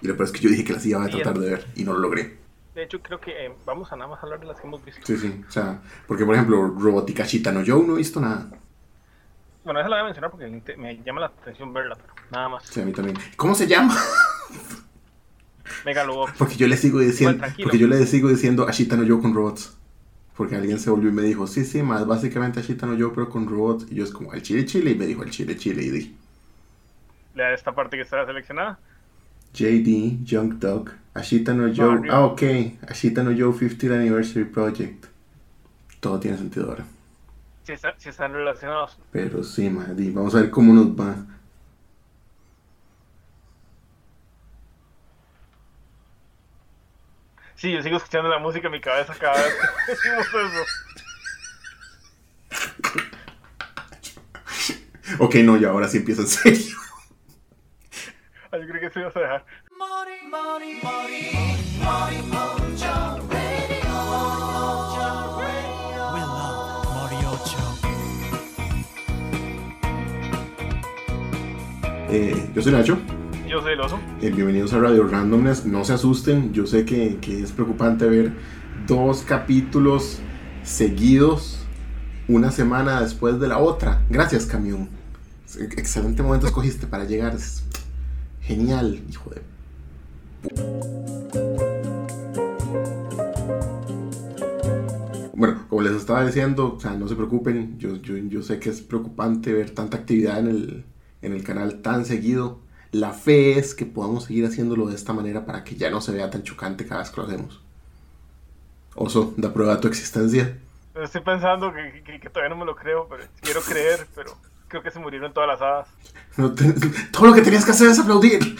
Y lo peor es que yo dije que las iba a tratar de ver y no lo logré. De hecho, creo que eh, vamos a nada más hablar de las que hemos visto. Sí, sí. O sea, porque por ejemplo, Robotica Shita no yo no he visto nada. Bueno, esa la voy a mencionar porque me llama la atención verla, pero nada más. Sí, a mí también. ¿Cómo se llama? Megalobox. Porque yo le sigo diciendo, porque yo le sigo diciendo Ashita no yo con robots. Porque alguien se volvió y me dijo, sí, sí, más básicamente Ashita no yo, pero con robots. Y yo es como, el chile chile, y me dijo, el chile chile, y di. ¿Le esta parte que está seleccionada? JD, Junk Dog, Ashita no Joe. ah, ok. Ashita no Joe 50th Anniversary Project. Todo tiene sentido ahora. Si, si están relacionados. Pero sí, madre, vamos a ver cómo nos va. Sí, yo sigo escuchando la música en mi cabeza cada vez que decimos eso. ok, no, ya ahora sí empieza en serio. Yo creo que se ibas a dejar. Eh, yo soy Nacho. Yo soy el oso. Eh, bienvenidos a Radio Randomness. No se asusten, yo sé que, que es preocupante ver dos capítulos seguidos una semana después de la otra. Gracias, camión. Excelente momento escogiste para llegar. Genial, hijo de. Bueno, como les estaba diciendo, o sea, no se preocupen. Yo, yo, yo sé que es preocupante ver tanta actividad en el, en el canal tan seguido. La fe es que podamos seguir haciéndolo de esta manera para que ya no se vea tan chocante cada vez que lo hacemos. Oso, da prueba de tu existencia. Estoy pensando que, todavía no me lo creo, pero quiero creer, pero creo que se murieron todas las hadas. todo lo que tenías que hacer es aplaudir.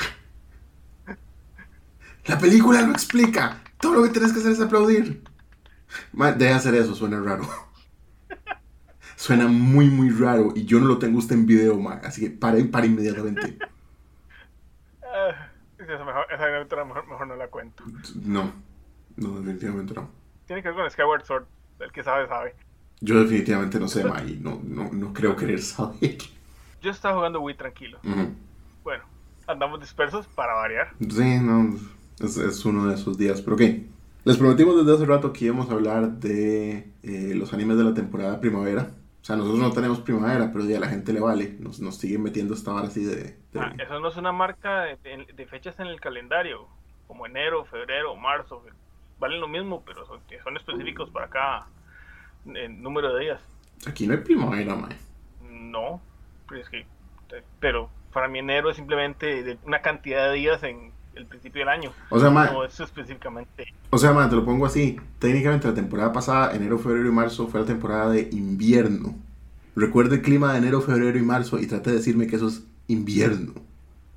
La película lo explica. Todo lo que tienes que hacer es aplaudir. deja hacer eso, suena raro. Suena muy, muy raro. Y yo no lo tengo usted en video. Así que pare, pare inmediatamente. Ah, esa, mejor, mejor, no la cuento. No, no, definitivamente no. Tiene que ver con Skyward Sword. El que sabe, sabe. Yo definitivamente no sé, ma. Y no, no, no creo querer saber. Yo estaba jugando Wii tranquilo. Bueno, andamos dispersos para variar. Sí, no. Es, es uno de esos días. Pero ok. Les prometimos desde hace rato que íbamos a hablar de eh, los animes de la temporada primavera. O sea, nosotros no tenemos primavera, pero ya a la gente le vale. Nos, nos siguen metiendo esta vara así de... Ah, eso no es una marca de, fechas en el calendario, como enero, febrero, marzo. Valen lo mismo, pero son, son específicos para cada número de días. Aquí no hay primavera, mae. No, pero, es que, pero para mí enero es simplemente una cantidad de días en el principio del año. O sea, No, eso específicamente. O sea, man, te lo pongo así. Técnicamente la temporada pasada, enero, febrero y marzo, fue la temporada de invierno. Recuerde el clima de enero, febrero y marzo y trate de decirme que eso es invierno.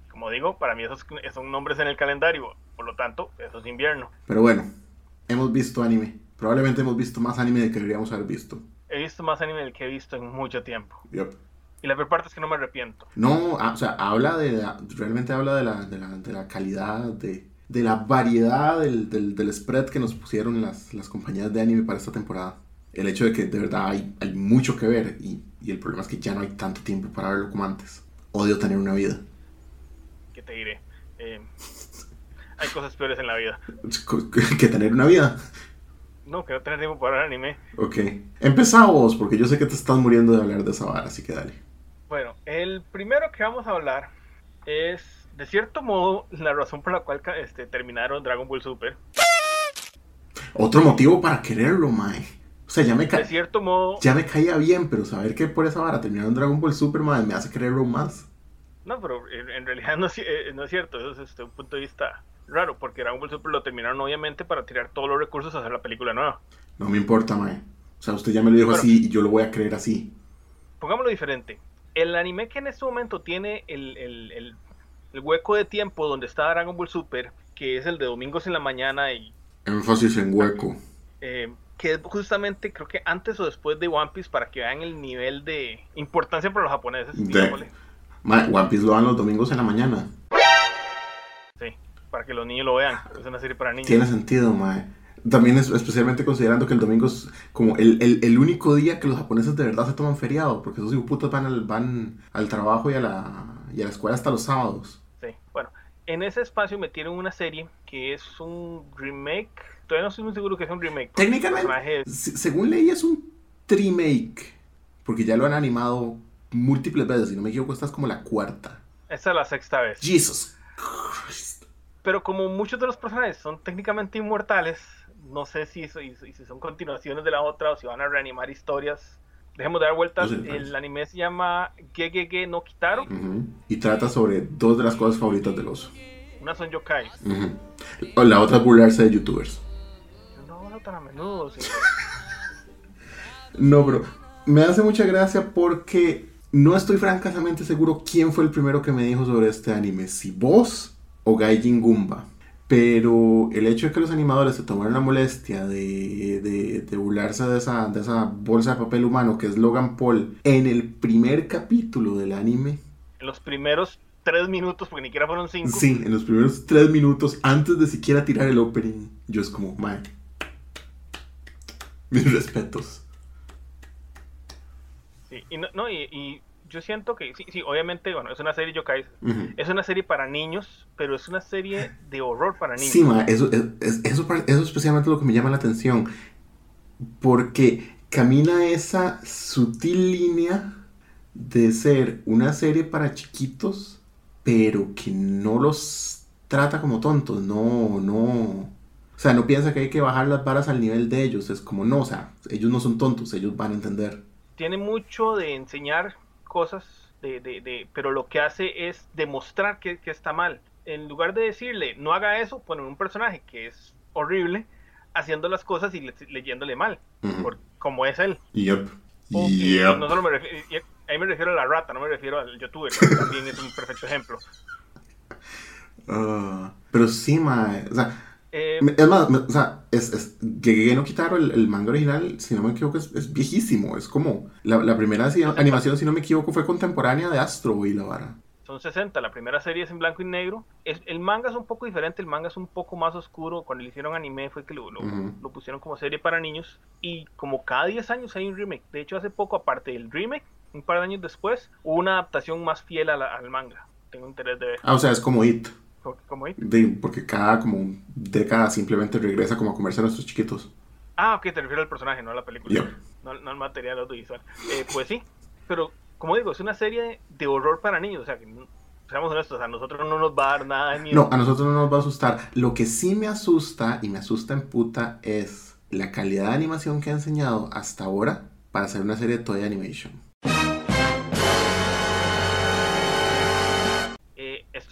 Como digo, para mí esos son nombres en el calendario. Por lo tanto, eso es invierno. Pero bueno, hemos visto anime. Probablemente hemos visto más anime del que deberíamos haber visto. He visto más anime del que he visto en mucho tiempo. Yep. Y la peor parte es que no me arrepiento. No, ah, o sea, habla de, realmente habla de la, de la, de la calidad, de, de, la variedad del, del, del, spread que nos pusieron las, las compañías de anime para esta temporada. El hecho de que de verdad hay, hay mucho que ver y, y, el problema es que ya no hay tanto tiempo para verlo como antes. Odio tener una vida. ¿Qué te diré? Eh, hay cosas peores en la vida. ¿Que tener una vida? No, que no tener tiempo para ver anime. Ok. Empezamos, porque yo sé que te estás muriendo de hablar de esa vara, así que dale. Bueno, el primero que vamos a hablar es, de cierto modo, la razón por la cual este, terminaron Dragon Ball Super. Otro motivo para quererlo, Mae. O sea, ya me De cierto modo. Ya me caía bien, pero saber que por esa vara terminaron Dragon Ball Super, Mae, me hace quererlo más. No, pero en, realidad no, eh, no, es cierto. Eso es este, un punto de vista raro, porque Dragon Ball Super lo terminaron obviamente para tirar todos los recursos a hacer la película nueva. No me importa, Mae. O sea, usted ya me lo dijo así y yo lo voy a creer así. Pongámoslo diferente el anime que en este momento tiene el, hueco de tiempo donde está Dragon Ball Super, que es el de domingos en la mañana y... Énfasis en hueco. Eh, que es justamente creo que antes o después de One Piece para que vean el nivel de importancia para los japoneses. One Piece lo dan los domingos en la mañana. Para que los niños lo vean. Es una serie para niños. Tiene sentido, mae. También es, especialmente considerando que el domingo es como el, el, único día que los japoneses de verdad se toman feriado, porque esos putos van al, van al trabajo y a, la, y a la escuela hasta los sábados. Sí, bueno, en ese espacio metieron una serie que es un remake. Todavía no estoy muy seguro que es un remake. Técnicamente, según leí, es un remake. Porque ya lo han animado múltiples veces. Si no me equivoco, esta es como la cuarta. Esta es la sexta vez. Jesus Pero como muchos de los personajes son técnicamente inmortales, no sé si, si, si son continuaciones de la otra o si van a reanimar historias dejemos de dar vueltas. el anime se llama Gegege no Kitaro. Y trata sobre dos de las cosas favoritas del oso. Una son yokai. O la otra es burlarse de youtubers. No, no tan a menudo, no, pero me hace mucha gracia porque no estoy francamente seguro quién fue el primero que me dijo sobre este anime. Si vos o Gaijin Gumba. Pero el hecho de que los animadores se tomaron la molestia de, de, burlarse de esa, de esa bolsa de papel humano que es Logan Paul en el primer capítulo del anime. En los primeros tres minutos, porque ni siquiera fueron cinco. Sí, en los primeros tres minutos, antes de siquiera tirar el opening, yo es como, mae. Mis respetos. Sí, y, no, no y yo siento que sí, sí, obviamente, bueno, es una serie yokai, es una serie para niños, pero es una serie de horror para niños. Sí, ma, eso, es, eso, eso especialmente lo que me llama la atención, porque camina esa sutil línea de ser una serie para chiquitos, pero que no los trata como tontos, no, no... O sea, no piensa que hay que bajar las varas al nivel de ellos, es como no, o sea, ellos no son tontos, ellos van a entender. Tiene mucho de enseñar cosas, de, de, de, pero lo que hace es demostrar que, que, está mal. En lugar de decirle, no haga eso, ponen un personaje que es horrible haciendo las cosas y leyéndole mal, como es él. Yep. No solo me refiero, ahí me refiero a la rata, no me refiero al youtuber, que también es un perfecto ejemplo. Uh, pero sí, ma, o sea, eh, es más, o sea, es, es no quitaron el, manga original, si no me equivoco, es, viejísimo. Es como la, la primera animación, si no me equivoco, fue contemporánea de Astro y la vara. Son 60, la primera serie es en blanco y negro. Es, el manga es un poco diferente, el manga es un poco más oscuro. Cuando le hicieron anime fue que lo, lo, lo pusieron como serie para niños. Y como cada 10 años hay un remake. De hecho, hace poco, aparte del remake, un par de años después, hubo una adaptación más fiel al manga. Tengo interés de ver. Ah, o sea, es como It. ¿Cómo porque cada como década simplemente regresa como a comerse a nuestros chiquitos. Ah, ok, te refieres al personaje, no a la película. No, al material audiovisual. Eh, pues sí, pero como digo, es una serie de horror para niños. O sea, que, seamos honestos, a nosotros no nos va a dar nada de miedo. No, a nosotros no nos va a asustar. Lo que sí me asusta, y me asusta en puta, es la calidad de animación que ha enseñado hasta ahora para hacer una serie de toy animation.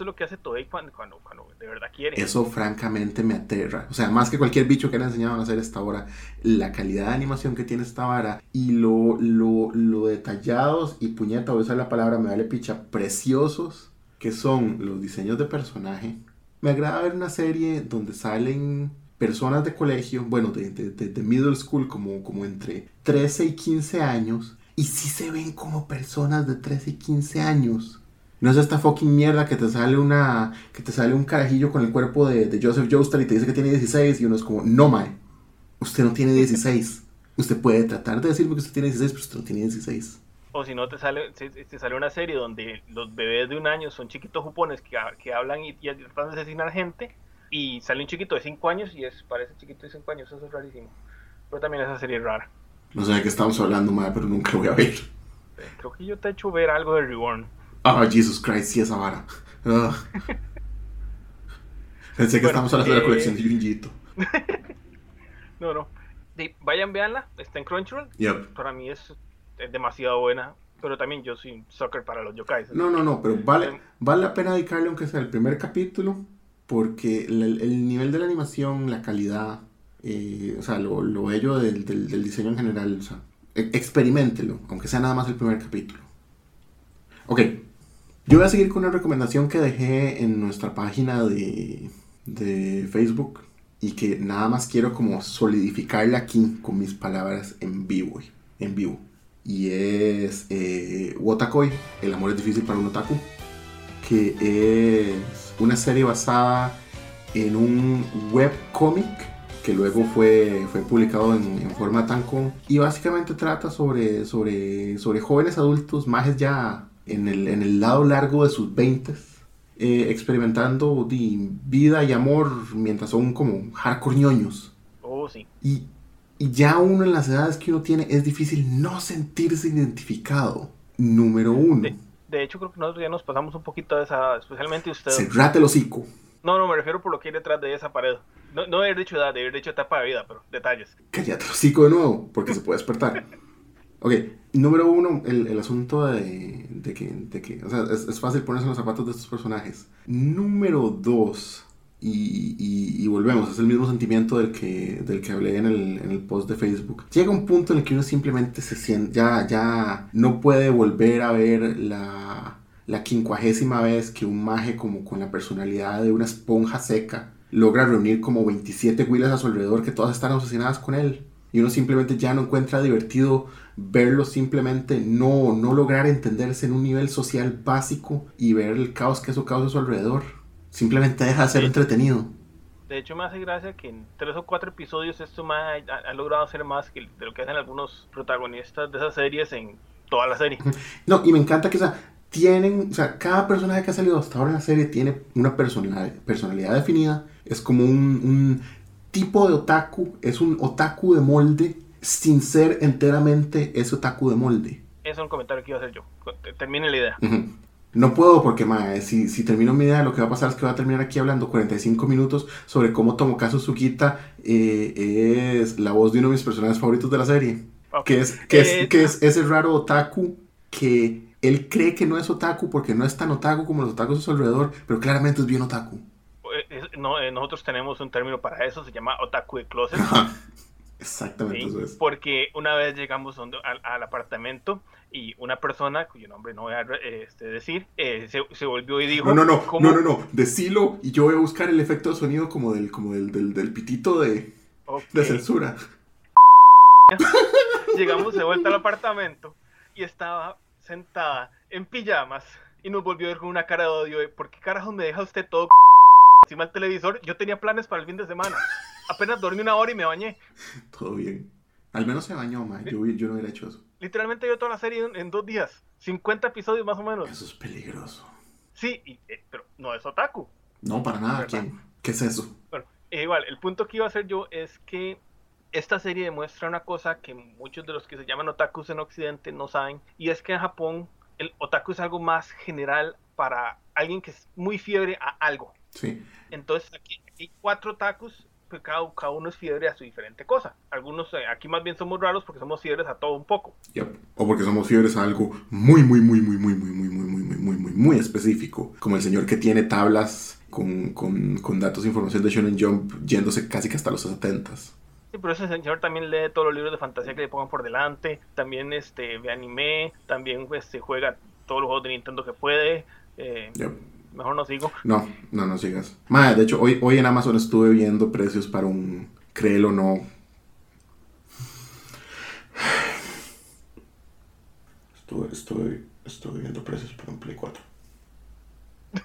Es lo que hace Toei cuando, cuando, de verdad quiere. Eso francamente me aterra. O sea, más que cualquier bicho que le enseñado a hacer esta hora, la calidad de animación que tiene esta vara y lo, lo, lo detallados y puñeta, voy a usar la palabra, me vale picha, preciosos que son los diseños de personaje. Me agrada ver una serie donde salen personas de colegio, bueno, de, de, de, middle school, como, como entre 13 y 15 años, y sí se ven como personas de 13 y 15 años. No es esta fucking mierda que te sale una. que te sale un carajillo con el cuerpo de, de Joseph Joestar y te dice que tiene 16 y uno es como, no, mae. Usted no tiene 16. Usted puede tratar de decirme que usted tiene 16, pero usted no tiene 16. O si no, te sale, te sale una serie donde los bebés de un año son chiquitos jupones que, que hablan y, y tratan de asesinar gente. Y sale un chiquito de 5 años y es, parece chiquito de 5 años. Eso es rarísimo. Pero también esa serie es rara. No sé de qué estamos hablando, mae, pero nunca lo voy a ver. Creo que yo te he hecho ver algo de Reborn. Oh, Jesus Christ, sí, esa vara. Pensé que estamos hablando de la colección de Junjito. no, no. vayan, veanla. Está en Crunchyroll. Para mí es, demasiado buena. Pero también yo soy soccer para los yokais. No, no, no. Pero vale, vale la pena dedicarle, aunque sea el primer capítulo. Porque el, nivel de la animación, la calidad, eh, o sea, lo, lo bello del, del, diseño en general, o sea, e, experimentelo, aunque sea nada más el primer capítulo. Ok, yo voy a seguir con una recomendación que dejé en nuestra página de, de Facebook y que nada más quiero como solidificarla aquí con mis palabras en vivo. En vivo. Y es eh, Wotakoi, El amor es difícil para un otaku, que es una serie basada en un webcomic que luego fue, fue publicado en, en forma tanco y básicamente trata sobre, sobre, sobre jóvenes adultos, más ya en el, en el lado largo de sus 20 eh, experimentando vida y amor mientras son como hardcore ñoños. Oh, sí. Y, y ya uno en las edades que uno tiene es difícil no sentirse identificado. Número uno. De, hecho, creo que nosotros ya nos pasamos un poquito de esa, especialmente usted. Cerrate el hocico. No, no, me refiero por lo que hay detrás de esa pared. No, no haber dicho edad, de haber dicho etapa de vida, pero detalles. Cállate el hocico de nuevo, porque se puede despertar. Ok, número uno, el, el asunto de, de, que, de, que, o sea, es, es, fácil ponerse en los zapatos de estos personajes. Número dos, y, y, y, volvemos, es el mismo sentimiento del que, del que hablé en el, en el post de Facebook. Llega un punto en el que uno simplemente se siente, ya, ya no puede volver a ver la, la quincuagésima vez que un maje como con la personalidad de una esponja seca logra reunir como 27 huilas a su alrededor que todas están asesinadas con él. Y uno simplemente ya no encuentra divertido verlo simplemente no, no lograr entenderse en un nivel social básico y ver el caos que eso causa a su alrededor. Simplemente deja de ser entretenido. De hecho, me hace gracia que en tres o cuatro episodios esto ha, ha, logrado hacer más que de lo que hacen algunos protagonistas de esas series en toda la serie. No, y me encanta que, o sea, tienen, o sea, cada personaje que ha salido hasta ahora en la serie tiene una personalidad, personalidad definida. Es como un, un tipo de otaku, es un otaku de molde sin ser enteramente ese otaku de molde. Es un comentario que iba a hacer yo. Termine la idea. Uh -huh. No puedo porque, mae, si, si termino mi idea, lo que va a pasar es que voy a terminar aquí hablando 45 minutos sobre cómo Tomokazu Tsukita eh, es la voz de uno de mis personajes favoritos de la serie. Okay. Que, es, que, eh, es, que es ese raro otaku que él cree que no es otaku porque no es tan otaku como los otakus a su alrededor, pero claramente es bien otaku. No, eh, nosotros tenemos un término para eso, se llama otaku de closet. Exactamente ¿sí? eso es. Porque una vez llegamos al, al, apartamento y una persona, cuyo nombre no voy a este, decir, eh, se, se, volvió y dijo... No, no, no, ¿cómo? no, no, no, decilo y yo voy a buscar el efecto de sonido como del, como del, del, del pitito de, okay. de censura. Llegamos de vuelta al apartamento y estaba sentada en pijamas y nos volvió a ver con una cara de odio de, ¿por qué carajo me deja usted todo encima del televisor? Yo tenía planes para el fin de semana. Apenas dormí una hora y me bañé. Todo bien. Al menos se bañó, man. Yo, yo no hubiera hecho eso. Literalmente yo toda la serie en, en, dos días. 50 episodios más o menos. Eso es peligroso. Sí, y, eh, pero no es otaku. No, para nada. ¿Quién? ¿Qué es eso? Bueno, eh, igual, el punto que iba a hacer yo es que esta serie demuestra una cosa que muchos de los que se llaman otakus en Occidente no saben. Y es que en Japón el otaku es algo más general para alguien que es muy fiebre a algo. Sí. Entonces aquí hay cuatro otakus pues cada, cada, uno es fiebre a su diferente cosa. Algunos eh, aquí más bien somos raros porque somos fiebres a todo un poco. Yep. O porque somos fiebres a algo muy, muy, muy, muy, muy, muy, muy, muy, muy, muy, muy, muy, muy específico. Como el señor que tiene tablas con, con, con datos e información de Shonen Jump yéndose casi que hasta los 70 Sí, pero ese señor también lee todos los libros de fantasía que le pongan por delante. También este, ve anime. También este, juega todos los juegos de Nintendo que puede. Eh, yep. Mejor no sigo. No, no, no sigas. Madre, de hecho, hoy, hoy en Amazon estuve viendo precios para un, créelo o no. Estuve, estuve, estuve viendo precios para un Play 4.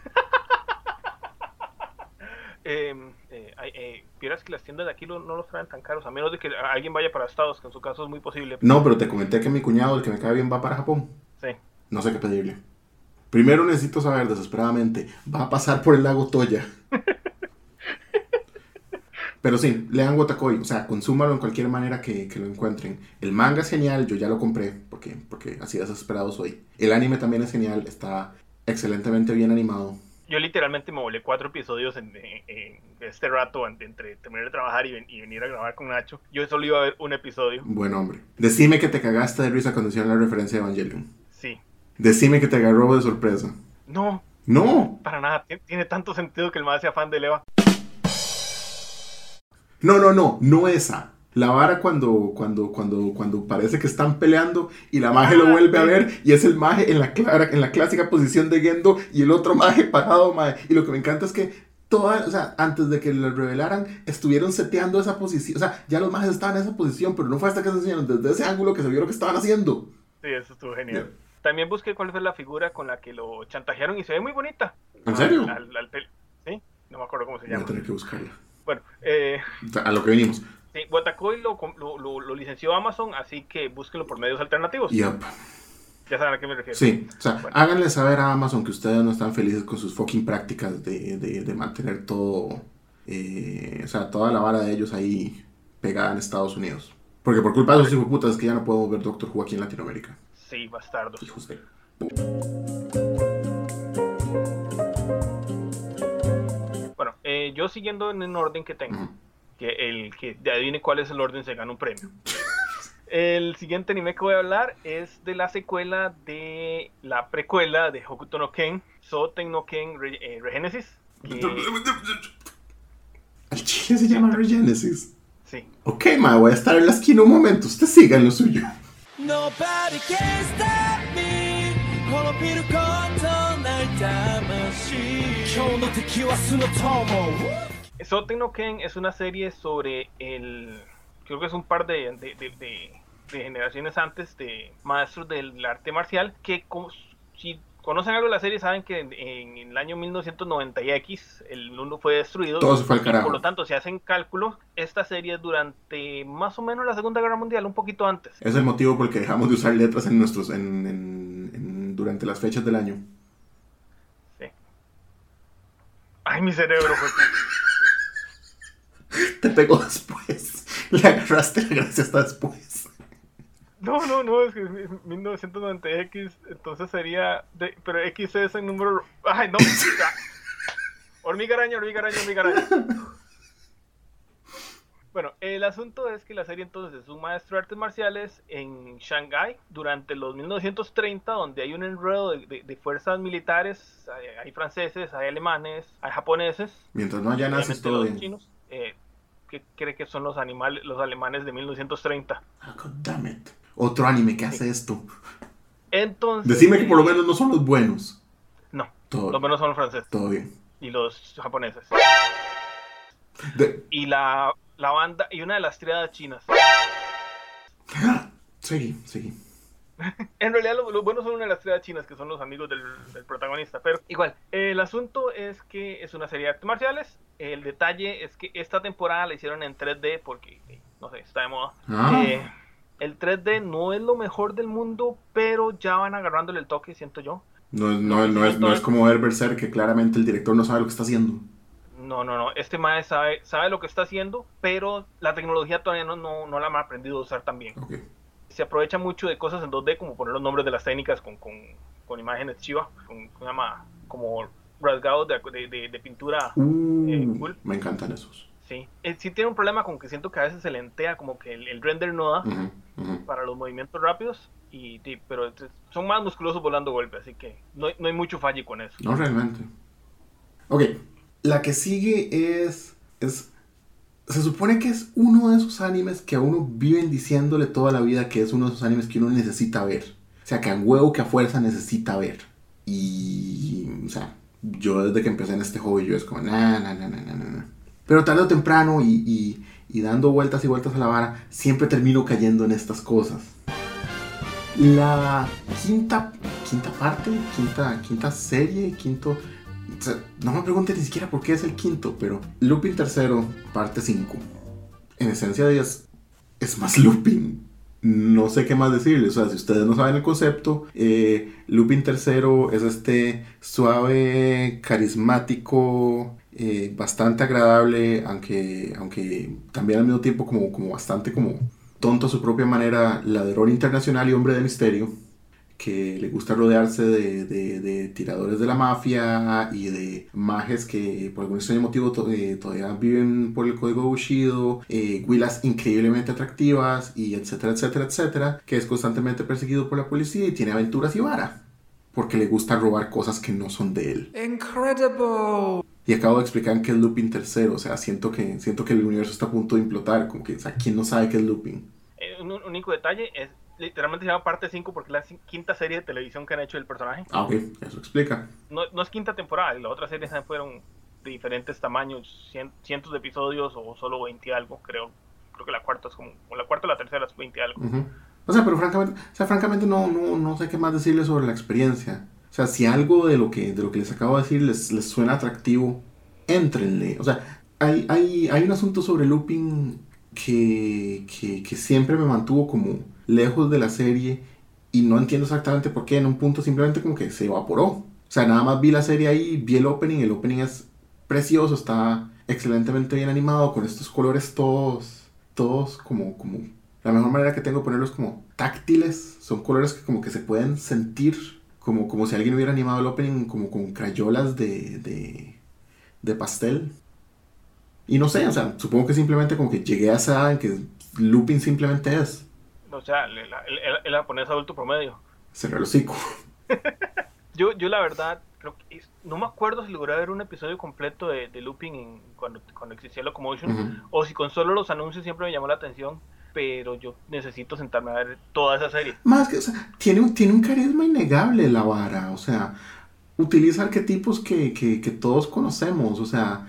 eh, eh, eh, vieras que las tiendas de aquí no, no los traen tan caros, a menos de que alguien vaya para Estados, que en su caso es muy posible. No, pero te comenté que mi cuñado, el que me cae bien, va para Japón. Sí. No sé qué pedirle. Primero necesito saber desesperadamente, ¿va a pasar por el lago Toya? Pero sí, lean Wotakoi, o sea, consúmalo en cualquier manera que, que, lo encuentren. El manga es genial, yo ya lo compré, porque, porque así desesperado soy. El anime también es genial, está excelentemente bien animado. Yo literalmente me volé cuatro episodios en, en, en este rato entre terminar de trabajar y, y, venir a grabar con Nacho. Yo solo iba a ver un episodio. Buen hombre. Decime que te cagaste de risa cuando hicieron la referencia de Evangelion. Decime que te agarró de sorpresa. No. No. Para nada. Tiene tanto sentido que el más sea fan de Leva. No, no, no. No esa. La vara cuando, cuando, cuando, cuando parece que están peleando y la maje lo vuelve a ver y es el maje en la, clara, en la clásica posición de Gendo y el otro maje parado, maje. Y lo que me encanta es que toda, o sea, antes de que lo revelaran, estuvieron seteando esa posición. O sea, ya los majes estaban en esa posición, pero no fue hasta que se enseñaron desde ese ángulo que se vio lo que estaban haciendo. Sí, eso estuvo genial. También busqué cuál fue la figura con la que lo chantajearon y se ve muy bonita. ¿En serio? Al, al, al sí, no me acuerdo cómo se llama. Voy a tener que buscarla. Bueno, eh, a lo que venimos. Sí, lo, lo, lo, lo, licenció Amazon, así que búsquenlo por medios alternativos. Yep. Ya saben a qué me refiero. Sí, o sea, háganle saber a Amazon que ustedes no están felices con sus fucking prácticas de, de, mantener todo, eh, o sea, toda la vara de ellos ahí pegada en Estados Unidos. Porque por culpa de esos hijos putas es que ya no puedo ver Doctor Who aquí en Latinoamérica. Sí, bastardos. Hijos de... Bueno, eh, yo siguiendo en el orden que tengo, que el que adivine cuál es el orden se gana un premio. El siguiente anime que voy a hablar es de la secuela de la precuela de Hokuto no Ken, Soten no Ken eh, Regenesis. ¿El chile se llama Regenesis? Sí. Ok, ma, voy a estar en la esquina un momento. Usted siga en lo suyo. Soten no Ken es una serie sobre el creo que es un par de, generaciones antes de maestros del arte marcial que si conocen algo de la serie saben que en, el año 1990X el mundo fue destruido. Todo se fue al carajo. por lo tanto, si hacen cálculos, esta serie es durante más o menos la Segunda Guerra Mundial, un poquito antes. Es el motivo por el que dejamos de usar letras en nuestros en, durante las fechas del año. Sí. Ay, mi cerebro fue... Te pegó después. Le agarraste la gracia hasta después. No, no, no, es que 1990X, entonces sería. De, pero X es el número. Ay, no. hormiga araña, hormiga araña, hormiga araña. Bueno, el asunto es que la serie entonces es un maestro de artes marciales en Shanghái durante los 1930, donde hay un enredo de, fuerzas militares, hay, franceses, hay alemanes, hay japoneses. Mientras no haya nazis, todo bien. Chinos, eh, que cree que son los animales, los alemanes de 1930. Ah, damn it. Otro anime que hace esto. Entonces. Decime que por lo menos no son los buenos. No. los buenos son los franceses. Todo bien. Y los japoneses. Y la, la, banda. Y una de las triadas chinas. Sí, sí. en realidad los, buenos son una de las triadas chinas que son los amigos del, del, protagonista. Pero igual, el asunto es que es una serie de artes marciales el detalle es que esta temporada la hicieron en 3D porque, no sé, está de moda. Ah. Eh, el 3D no es lo mejor del mundo, pero ya van agarrándole el toque, siento yo. No, no, no, es, no es como ver Berserk, que claramente el director no sabe lo que está haciendo. No, no, no. Este maestro sabe, sabe lo que está haciendo, pero la tecnología todavía no, no, la ha aprendido a usar tan bien. Se aprovecha mucho de cosas en 2D, como poner los nombres de las técnicas con, con, con imágenes chivas, con, como rasgados de, de, pintura uh, eh, Me encantan esos. Sí. Eh, sí tiene un problema con que siento que a veces se lentea, como que el, render no da para los movimientos rápidos, y, pero son más musculosos volando golpes, así que no, no hay mucho fallo con eso. No realmente. Ok, la que sigue es, es... Se supone que es uno de esos animes que a uno viven diciéndole toda la vida que es uno de esos animes que uno necesita ver. O sea, que a huevo que a fuerza necesita ver. Y... O sea, yo desde que empecé en este hobby, yo es como, na, na, na, na, na, Pero tarde o temprano y, y, dando vueltas y vueltas a la vara, siempre termino cayendo en estas cosas. La quinta, quinta parte, quinta, quinta serie, quinto... no me pregunten ni siquiera por qué es el quinto, pero Looping tercero, parte 5. En esencia es, es más looping no sé qué más decirles. O sea, si ustedes no saben el concepto, eh, Lupin III es este suave, carismático, eh, bastante agradable, aunque, aunque también al mismo tiempo como, como bastante como tonto a su propia manera, ladrón internacional y hombre de misterio que le gusta rodearse de, de, tiradores de la mafia y de mages que por algún extraño motivo eh, todavía viven por el código Bushido, eh, increíblemente atractivas y etcétera, etcétera, etcétera, que es constantemente perseguido por la policía y tiene aventuras y vara, porque le gusta robar cosas que no son de él. Incredible. Y acabo de explicar qué es Looping tercero, o sea, siento que, siento que el universo está a punto de implotar, como que, o sea, ¿quién no sabe qué es Looping? Eh, un único detalle es literalmente se llama parte 5 porque es la quinta serie de televisión que han hecho el personaje. Ah, ok, eso explica. No, no es quinta temporada, las otras series fueron de diferentes tamaños, cientos de episodios o solo 20 algo, creo. Creo que la cuarta es como, o la cuarta o la tercera es 20 algo. O sea, pero francamente, o sea, francamente no, no, no sé qué más decirles sobre la experiencia. O sea, si algo de lo que, de lo que les acabo de decir les, les suena atractivo, éntrenle. O sea, hay, hay, hay un asunto sobre looping que, que, que siempre me mantuvo como lejos de la serie y no entiendo exactamente por qué, en un punto simplemente como que se evaporó. O sea, nada más vi la serie ahí, vi el opening, el opening es precioso, está excelentemente bien animado, con estos colores todos, todos como, como, la mejor manera que tengo de ponerlos como táctiles, son colores que como que se pueden sentir, como, como si alguien hubiera animado el opening como con crayolas de, de, de pastel. Y no sé, o sea, supongo que simplemente como que llegué a esa edad en que looping simplemente es. O sea, el, el, japonés adulto promedio. Cerrar el hocico. yo, yo la verdad, creo que no me acuerdo si logré ver un episodio completo de, de looping en, cuando, cuando existía Locomotion, o si con solo los anuncios siempre me llamó la atención, pero yo necesito sentarme a ver toda esa serie. Más que, o sea, tiene, tiene un carisma innegable la vara, o sea, utiliza arquetipos que, que, todos conocemos, o sea,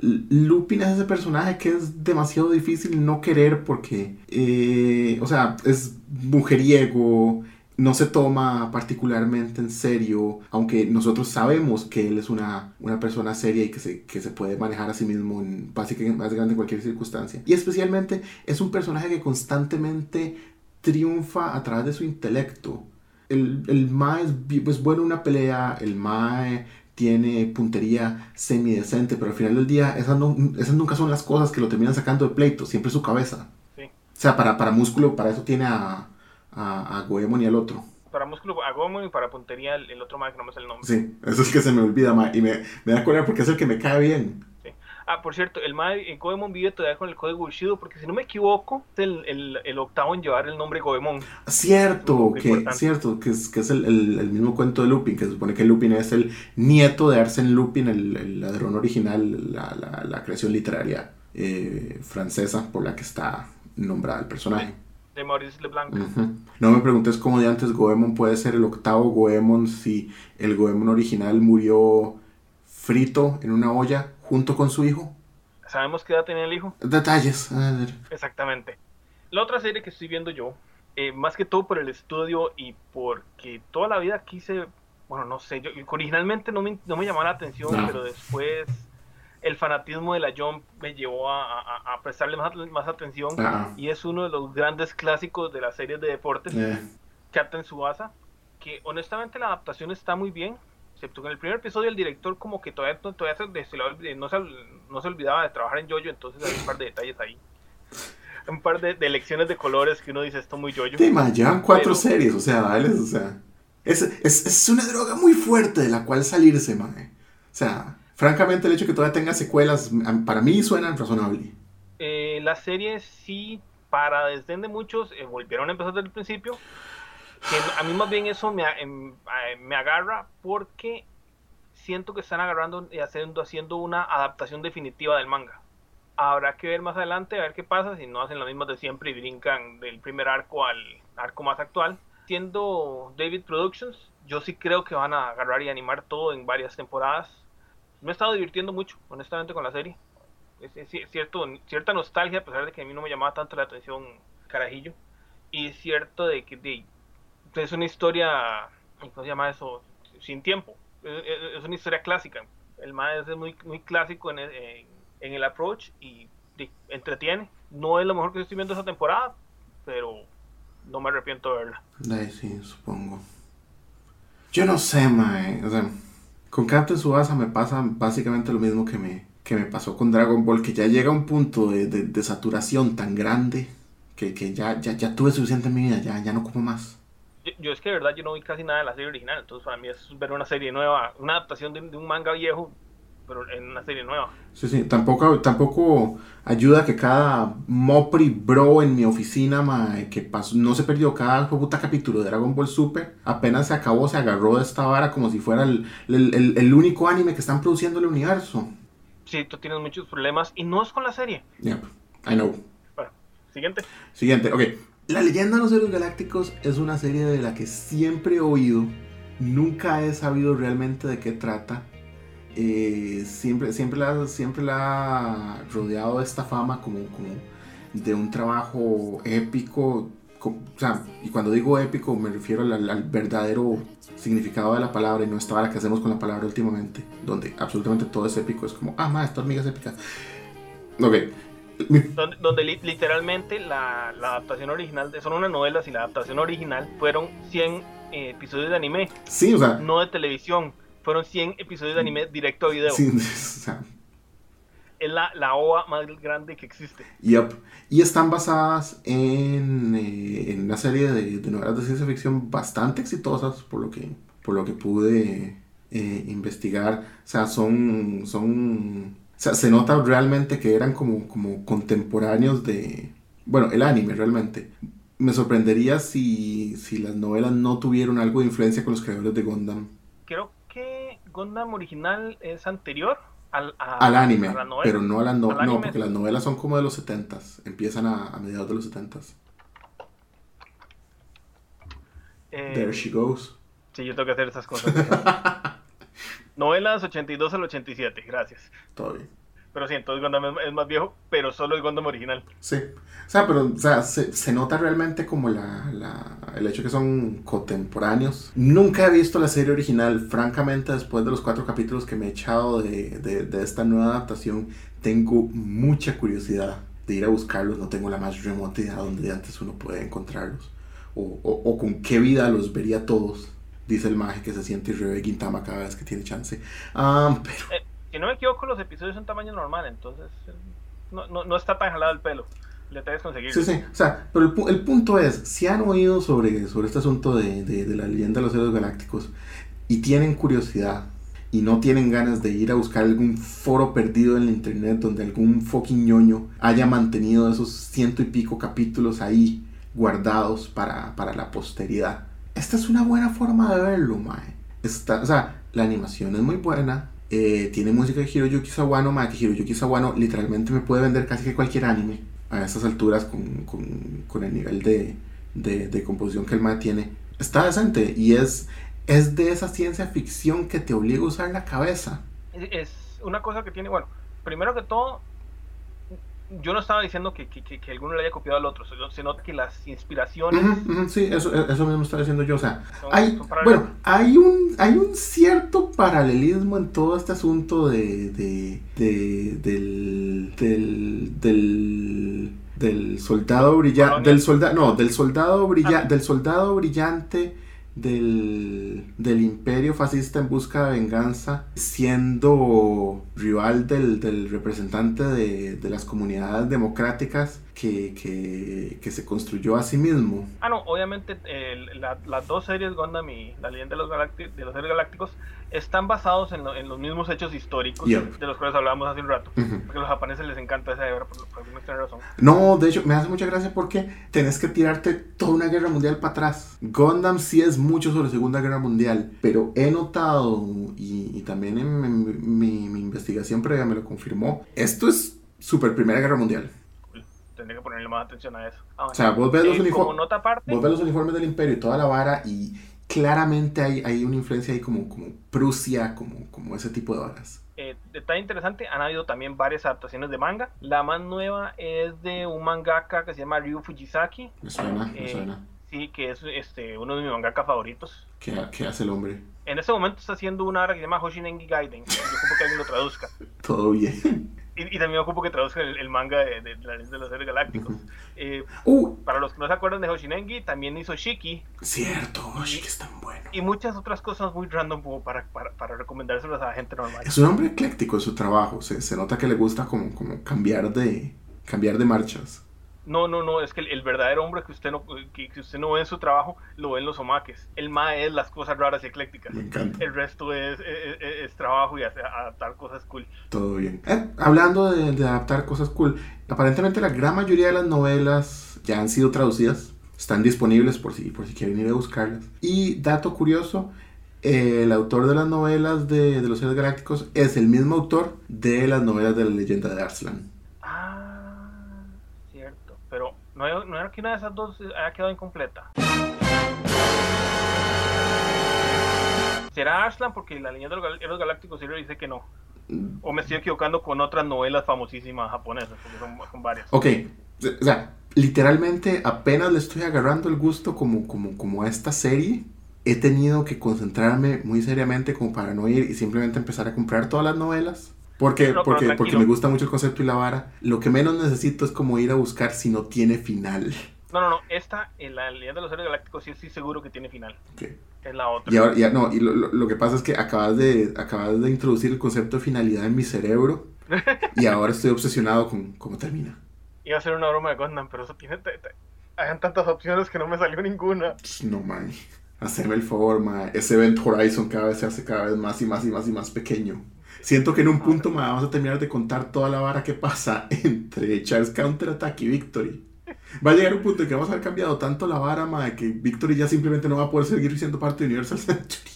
Lupin es ese personaje que es demasiado difícil no querer porque, eh, o sea, es mujeriego, no se toma particularmente en serio, aunque nosotros sabemos que él es una, una persona seria y que se, que se puede manejar a sí mismo en básicamente más grande en cualquier circunstancia. Y especialmente es un personaje que constantemente triunfa a través de su intelecto. El, el Mae es, bueno en una pelea, el Mae tiene puntería semidecente, pero al final del día esas, esas nunca son las cosas que lo terminan sacando de pleito, siempre su cabeza. O sea, para, para músculo, para eso tiene a, a, a Goemon y al otro. Para músculo a Goemon y para puntería el, otro más que no me sé el nombre. Sí, eso es que se me olvida, ma, y me, me da cuenta porque es el que me cae bien. Ah, por cierto, el en Goemon vive todavía con el código Bushido, porque si no me equivoco, es el, el, el octavo en llevar el nombre Goemon. Cierto, que, cierto, que es, que es el, el, mismo cuento de Lupin, que se supone que Lupin es el nieto de Arsène Lupin, el, ladrón original, la, la, la creación literaria eh, francesa por la que está nombrada el personaje. De Maurice Leblanc. No me preguntes cómo de antes Goemon puede ser el octavo Goemon si el Goemon original murió frito en una olla junto con su hijo. ¿Sabemos qué edad tenía el hijo? Detalles. Exactamente. La otra serie que estoy viendo yo, eh, más que todo por el estudio y porque toda la vida quise, bueno, no sé, yo originalmente no me, no me llamaba la atención, pero después el fanatismo de la Jump me llevó a, prestarle más, más atención ah. y es uno de los grandes clásicos de las series de deportes, eh. Captain Subasa, que honestamente la adaptación está muy bien, excepto que en el primer episodio el director como que todavía, todavía se, no, se, no se olvidaba de trabajar en Jojo, entonces hay un par de detalles ahí. Un par de, de lecciones de colores que uno dice esto muy Jojo. Tema, llevan cuatro series, o sea, dale, o sea. Es, es, es, una droga muy fuerte de la cual salirse, man. O sea, francamente el hecho de que todavía tenga secuelas, para mí suenan razonable. Eh, la serie sí, para desdén de muchos, eh, volvieron a empezar desde el principio a mí más bien eso me, em, me agarra porque siento que están agarrando y haciendo, haciendo una adaptación definitiva del manga. Habrá que ver más adelante a ver qué pasa si no hacen lo mismo de siempre y brincan del primer arco al arco más actual. Siendo David Productions, yo sí creo que van a agarrar y animar todo en varias temporadas. Me he estado divirtiendo mucho, honestamente, con la serie. Es, cierto, cierta nostalgia, a pesar de que a mí no me llamaba tanto la atención Carajillo. Y es cierto de que es una historia, ¿cómo se llama eso? Sin tiempo. Es, una historia clásica. El más es muy, muy clásico en el, en, el approach y, entretiene. No es lo mejor que estoy viendo esta temporada, pero no me arrepiento de verla. sí, supongo. Yo no sé, mae. O sea, con Captain Subasa me pasa básicamente lo mismo que me, que me pasó con Dragon Ball, que ya llega a un punto de, de, saturación tan grande que, que ya, ya, ya, tuve suficiente en mi vida, ya, ya no como más. Yo, es que de verdad yo no vi casi nada de la serie original, entonces para mí es ver una serie nueva, una adaptación de, un manga viejo, pero en una serie nueva. Sí, sí, tampoco, tampoco ayuda que cada Mopri bro en mi oficina, que pasó, no se perdió cada puta capítulo de Dragon Ball Super, apenas se acabó, se agarró de esta vara como si fuera el, el, el, único anime que están produciendo el universo. Sí, tú tienes muchos problemas y no es con la serie. Yep, I know. Bueno, siguiente. Siguiente, ok. La leyenda de los héroes galácticos es una serie de la que siempre he oído, nunca he sabido realmente de qué trata. Eh, siempre, siempre, la, siempre la ha rodeado de esta fama como, como de un trabajo épico. o sea, y cuando digo épico me refiero al, verdadero significado de la palabra y no esta vara que hacemos con la palabra últimamente, donde absolutamente todo es épico. Es como, ah, ma, esta hormiga es épica. Ok, donde, literalmente la, la, adaptación original, son unas novelas y la adaptación original fueron 100 eh, episodios de anime. Sí, o sea. No de televisión, fueron 100 episodios de anime directo a video. Sí, o sea, es la, la OVA más grande que existe. Yep. Y están basadas en, eh, en una serie de, de, novelas de ciencia ficción bastante exitosas, por lo que, por lo que pude eh, investigar. O sea, son, son... O sea, se nota realmente que eran como, como contemporáneos de... Bueno, el anime realmente. Me sorprendería si, si las novelas no tuvieron algo de influencia con los creadores de Gundam. Gundam original es anterior al, anime, pero no a las novelas. No, porque las novelas son como de los 70s. Empiezan a, mediados de los 70s. Eh, There she goes. Sí, yo tengo que hacer esas cosas. Novelas 82 al 87, gracias. Todo bien. Pero sí, entonces Gundam es más viejo, pero solo el Gundam original. Sí. O sea, pero o sea, se, se, nota realmente como la, la, el hecho que son contemporáneos. Nunca he visto la serie original. Francamente, después de los cuatro capítulos que me he echado de, de, de esta nueva adaptación, tengo mucha curiosidad de ir a buscarlos. No tengo la más remota idea donde antes uno puede encontrarlos. O, o, o con qué vida los vería todos dice el maje que se siente y revive Gintama cada vez que tiene chance. Ah, pero... Si no me equivoco, los episodios son tamaño normal, entonces eh, no, no, no está tan jalado el pelo. Le que conseguir. Sí, sí, o sea, pero el, punto es, si han oído sobre, sobre este asunto de, de, de la leyenda de los héroes galácticos y tienen curiosidad y no tienen ganas de ir a buscar algún foro perdido en la internet donde algún fucking ñoño haya mantenido esos ciento y pico capítulos ahí guardados para, para la posteridad esta es una buena forma de verlo, mae. Está, o sea, la animación es muy buena. Eh, tiene música de Hiroyuki Sawano, que Hiroyuki Sawano literalmente me puede vender casi que cualquier anime a estas alturas con, con, con el nivel de, de, de, composición que el mae tiene. Está decente y es, es de esa ciencia ficción que te obliga a usar la cabeza. Es una cosa que tiene, bueno, primero que todo, yo no estaba diciendo que, que, que, alguno le haya copiado al otro, se nota que las inspiraciones... sí, eso, eso mismo estaba diciendo yo, o sea, hay, bueno, hay un, hay un cierto paralelismo en todo este asunto de, de, de del, del, del, del soldado brillante, del soldado, no, del soldado brillante, del soldado brillante del, del imperio fascista en busca de venganza, siendo rival del, del representante de, de, las comunidades democráticas que, que, que, se construyó a sí mismo. Ah, no, obviamente las dos series Gundam y la leyenda de los, de los seres galácticos están basados en, en, los mismos hechos históricos de los cuales hablábamos hace un rato. Porque a los japoneses les encanta esa guerra por, por alguna razón. No, de hecho, me hace mucha gracia porque tenés que tirarte toda una guerra mundial para atrás. Gundam sí es mucho sobre Segunda Guerra Mundial, pero he notado, y, y también en, mi, mi, investigación previa me lo confirmó, esto es super Primera Guerra Mundial. Tendría que ponerle más atención a eso. Ah, o sea, vos ves, los eh, vos ves los uniformes del imperio y toda la vara y claramente hay, hay una influencia ahí como, como Prusia, como, como ese tipo de varas. Eh, detalle interesante, han habido también varias adaptaciones de manga. La más nueva es de un mangaka que se llama Ryu Fujisaki. Me suena, me eh, suena. Sí, que es este, uno de mis mangaka favoritos. ¿Qué, ¿Qué, hace el hombre? En este momento está haciendo una obra que se llama Hoshinengi Gaiden. Yo ocupo que alguien lo traduzca. Todo bien. Y, y, también ocupo que traduzca el, el manga de, de, de, de, los seres galácticos. eh, uh, para los que no se acuerdan de Hoshinengi, también hizo Shiki. Cierto, Shiki es tan bueno. Y muchas otras cosas muy random como para, para, para recomendárselas a la gente normal. Es un hombre ecléctico en su trabajo. Se, se nota que le gusta como, como cambiar, de, cambiar de marchas. No, no, no, es que el, el, verdadero hombre que usted no que, que, usted no ve en su trabajo, lo ve en los omaques. El MAE es las cosas raras y eclécticas. Me encanta. El resto es, es, es, es trabajo y hacer, adaptar cosas cool. Todo bien. Eh, hablando de, de, adaptar cosas cool, aparentemente la gran mayoría de las novelas ya han sido traducidas. Están disponibles por si, por si quieren ir a buscarlas. Y dato curioso, eh, el autor de las novelas de, de los seres galácticos es el mismo autor de las novelas de la leyenda de Arslan. No, no era que una de esas dos haya quedado incompleta. ¿Será Ashland? Porque la leyenda de los galácticos dice que no. O me estoy equivocando con otras novelas famosísimas japonesas, porque son, son varias. Ok, o sea, literalmente apenas le estoy agarrando el gusto como, como, como a esta serie. He tenido que concentrarme muy seriamente como para no ir y simplemente empezar a comprar todas las novelas Porque, porque, porque me gusta mucho el concepto y la vara. Lo que menos necesito es como ir a buscar si no tiene final. No, no, no. Esta, en la leyenda de los seres galácticos, sí estoy seguro que tiene final. Es la otra. Y ahora, ya, no, y lo, lo, que pasa es que acabas de, acabas de introducir el concepto de finalidad en mi cerebro. y ahora estoy obsesionado con cómo termina. Iba a ser una broma de Gundam, pero eso tiene. Hay tantas opciones que no me salió ninguna. No, man. Hacerme el favor, man. Ese Event Horizon cada vez se hace cada vez más y más y más y más pequeño. Siento que en un punto me vamos a terminar de contar toda la vara que pasa entre Charles Counterattack y Victory. Va a llegar un punto en que vamos a haber cambiado tanto la vara, ma, que Victory ya simplemente no va a poder seguir siendo parte de Universal Century.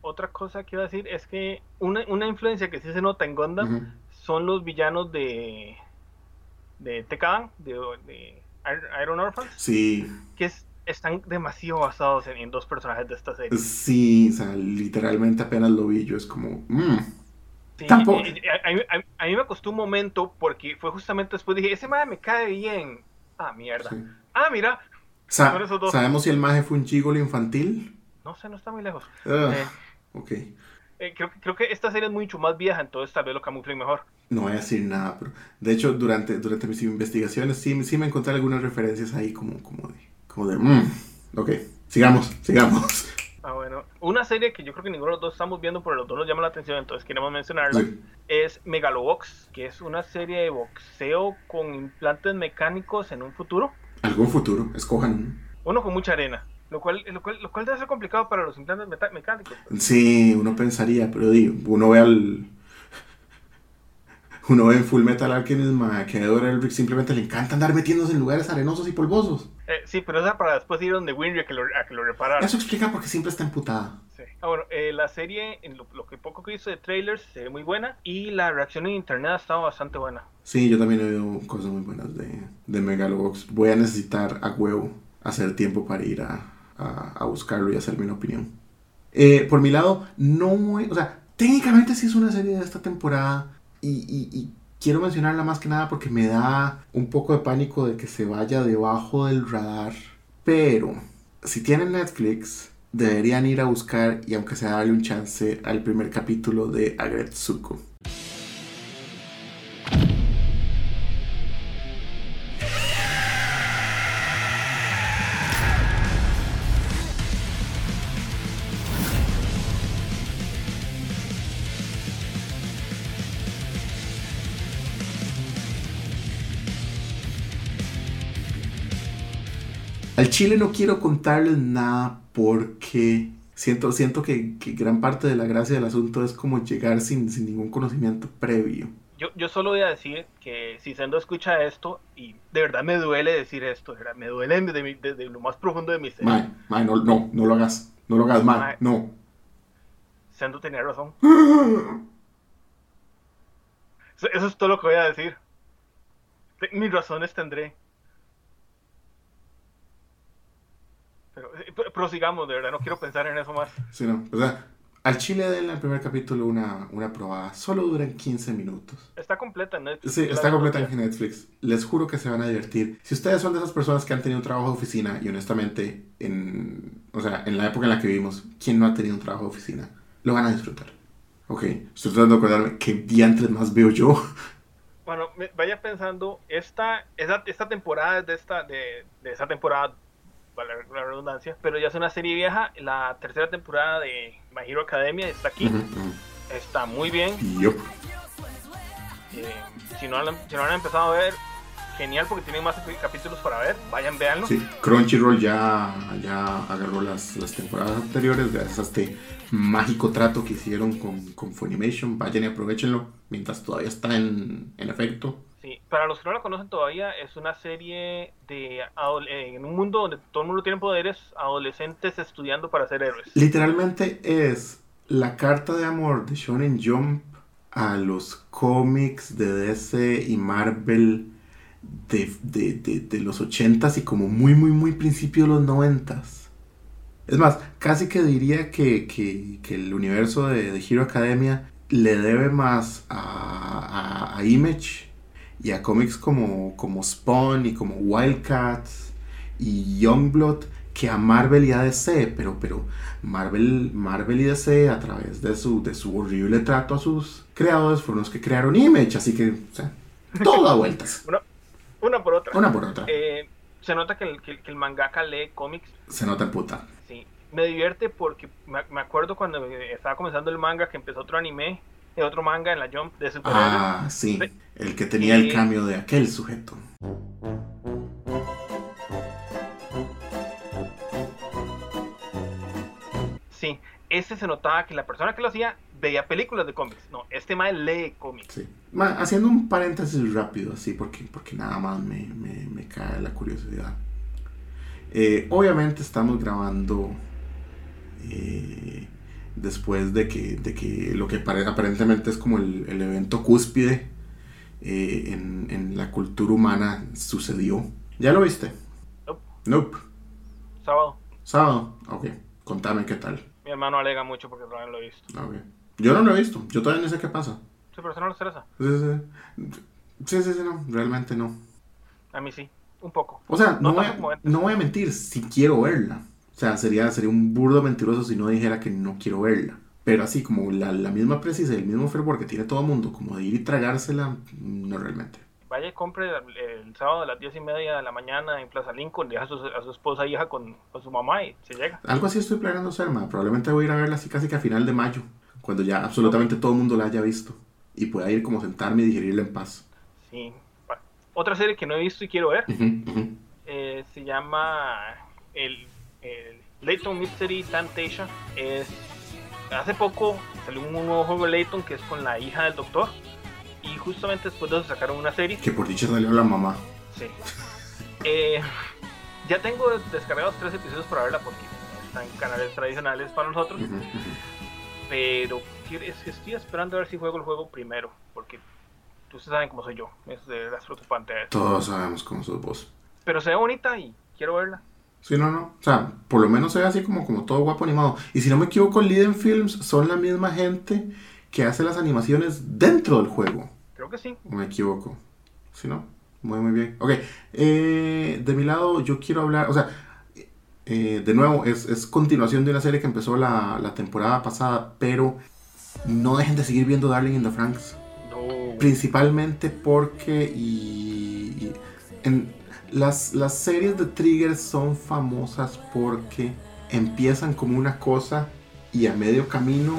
Otra cosa que iba a decir es que una, una influencia que sí se nota en Gundam son los villanos de de Tekken, de, de, Iron Orphans. Sí. Que es, están demasiado basados en, dos personajes de esta serie. Sí, o sea, literalmente apenas lo vi yo, es como... Mm. Tampoco... a, mí me costó un momento porque fue justamente después dije, ese madre me cae bien. Ah, mierda. Ah, mira. ¿Sabemos si el maje fue un gigolo infantil? No sé, no está muy lejos. Ah, eh, ok. Eh, creo, creo que esta serie es mucho más vieja, entonces tal vez lo camuflen mejor. No voy a decir nada, pero de hecho durante, durante mis investigaciones sí, sí me encontré algunas referencias ahí como, como de, como de, mm, ok, sigamos, sigamos. Ah, bueno. Una serie que yo creo que ninguno de los dos estamos viendo, pero los dos nos llama la atención, entonces queremos mencionarla, es Megalobox, que es una serie de boxeo con implantes mecánicos en un futuro. Algún futuro, escojan uno. Con mucha arena. Lo cual, lo, cual, lo cual debe ser complicado para los implantes mecánicos. Sí, uno pensaría, pero digo, uno ve al. Uno ve en Full Metal Alchemist que a Edward Elric simplemente le encanta andar metiéndose en lugares arenosos y polvosos. Eh, sí, pero es para después ir donde Winry a que lo, a que lo reparara. Eso explica porque siempre está emputada. Sí. Ah, bueno, eh, la serie, en lo, que poco que hizo de trailers, se ve muy buena y la reacción en internet ha estado bastante buena. Sí, yo también he oído cosas muy buenas de, de Megalobox. Voy a necesitar a huevo hacer tiempo para ir a, a, buscarlo y hacerme una opinión. Eh, por mi lado, no, o sea, técnicamente sí es una serie de esta temporada y, quiero mencionarla más que nada porque me da un poco de pánico de que se vaya debajo del radar. Pero si tienen Netflix, deberían ir a buscar y aunque sea darle un chance al primer capítulo de Agretsuko. Al chile no quiero contarles nada porque siento, siento que, gran parte de la gracia del asunto es como llegar sin, ningún conocimiento previo. Yo, yo, solo voy a decir que si Sendo escucha esto, y de verdad me duele decir esto, me duele desde, lo más profundo de mi ser. Mae, no, no, no lo hagas, no lo hagas, mae, no. Sendo tenía razón. Eso es todo lo que voy a decir. Mis razones tendré. Pero eh, prosigamos, de verdad, no quiero pensar en eso más. Sí, no, o sea, al chile en el primer capítulo una, una probada, solo duran 15 minutos. Está completa en Netflix. Sí, está completa en Netflix. Les juro que se van a divertir. Si ustedes son de esas personas que han tenido un trabajo de oficina, y honestamente, en, o sea, en la época en la que vivimos, ¿quién no ha tenido un trabajo de oficina? Lo van a disfrutar. Ok, estoy tratando de acordarme qué diantres más veo yo. Bueno, vaya pensando, esta, esta, esta temporada de, esta, de, de esa temporada la redundancia, pero ya es una serie vieja. La tercera temporada de My Hero Academia está aquí. Está muy bien. Eh, si, no han, si no han empezado a ver, genial porque tienen más capítulos para ver. Vayan, véanlo. Sí, Crunchyroll ya, ya agarró las, las temporadas anteriores gracias a este mágico trato que hicieron con, con Funimation. Vayan y aprovechenlo mientras todavía está en, en efecto. Sí, para los que no la conocen todavía, es una serie de en un mundo donde todo el mundo tiene poderes, adolescentes estudiando para ser héroes. Literalmente es la carta de amor de Shonen Jump a los cómics de DC y Marvel de, de, los 80s y como muy, muy, muy principio de los 90s. Es más, casi que diría que, el universo de, de, Hero Academia le debe más a, a Image y a cómics como, como Spawn y como Wildcats y Youngblood que a Marvel y a DC, pero, pero Marvel, Marvel y DC a través de su, de su horrible trato a sus creadores fueron los que crearon Image, así que, o sea, todo da vueltas. una, por otra. Una por otra. Eh, se nota que el, que, el mangaka lee cómics. Se nota en puta. Sí, me divierte porque me, acuerdo cuando estaba comenzando el manga que empezó otro anime, de otro manga en la Jump de superhéroes. Ah, sí, el que tenía el cambio de aquel sujeto. Sí, ese se notaba que la persona que lo hacía veía películas de cómics. No, este mae lee cómics. Sí. haciendo un paréntesis rápido, así, porque, porque nada más me, me, cae la curiosidad. Eh, obviamente estamos grabando eh, después de que, de que lo que aparentemente es como el, el evento cúspide eh, en, en, la cultura humana sucedió. ¿Ya lo viste? Nope. Nope. Sábado. Sábado, ok. Contame qué tal. Mi hermano alega mucho porque todavía no lo he visto. Okay. Yo no lo he visto, yo todavía no sé qué pasa. Sí, pero eso no lo estresa. Sí, sí. Sí, sí, sí, no, realmente no. A mí sí, un poco. O sea, no, voy, no voy a mentir, si quiero verla. O sea, sería, sería un burdo mentiroso si no dijera que no quiero verla. Pero así como la, la misma precisa y el mismo fervor que tiene todo el mundo, como de ir y tragársela, no realmente. Vaya y compre el, sábado a las diez y media de la mañana en Plaza Lincoln, deja a su, a su esposa y hija con, con, su mamá y se llega. Algo así estoy planeando hacer, ma. Probablemente voy a ir a verla así casi que a final de mayo, cuando ya absolutamente todo el mundo la haya visto y pueda ir como sentarme y digerirla en paz. Sí. Otra serie que no he visto y quiero ver eh, se llama el el Layton Mystery Temptation es hace poco salió un nuevo juego de Layton que es con la hija del doctor y justamente después de eso sacaron una serie. Que por dicha salió la mamá. Sí. Eh, ya tengo descargados tres episodios para verla porque están en canales tradicionales para nosotros. Pero estoy esperando a ver si juego el juego primero porque ustedes saben cómo soy yo es de las preocupantes. Todos sabemos cómo sos vos. Pero se ve bonita y quiero verla Sí, no, no. O sea, por lo menos se ve así como, como todo guapo animado. Y si no me equivoco, Liden Films son la misma gente que hace las animaciones dentro del juego. Creo que sí. ¿O me equivoco? ¿Sí, no? Muy, muy bien. Ok. Eh, de mi lado, yo quiero hablar. O sea, eh, de nuevo, es, es, continuación de una serie que empezó la, la, temporada pasada, pero no dejen de seguir viendo Darling in the Franks. No. Principalmente porque. Y, y en, las, las series de Trigger son famosas porque empiezan como una cosa y a medio camino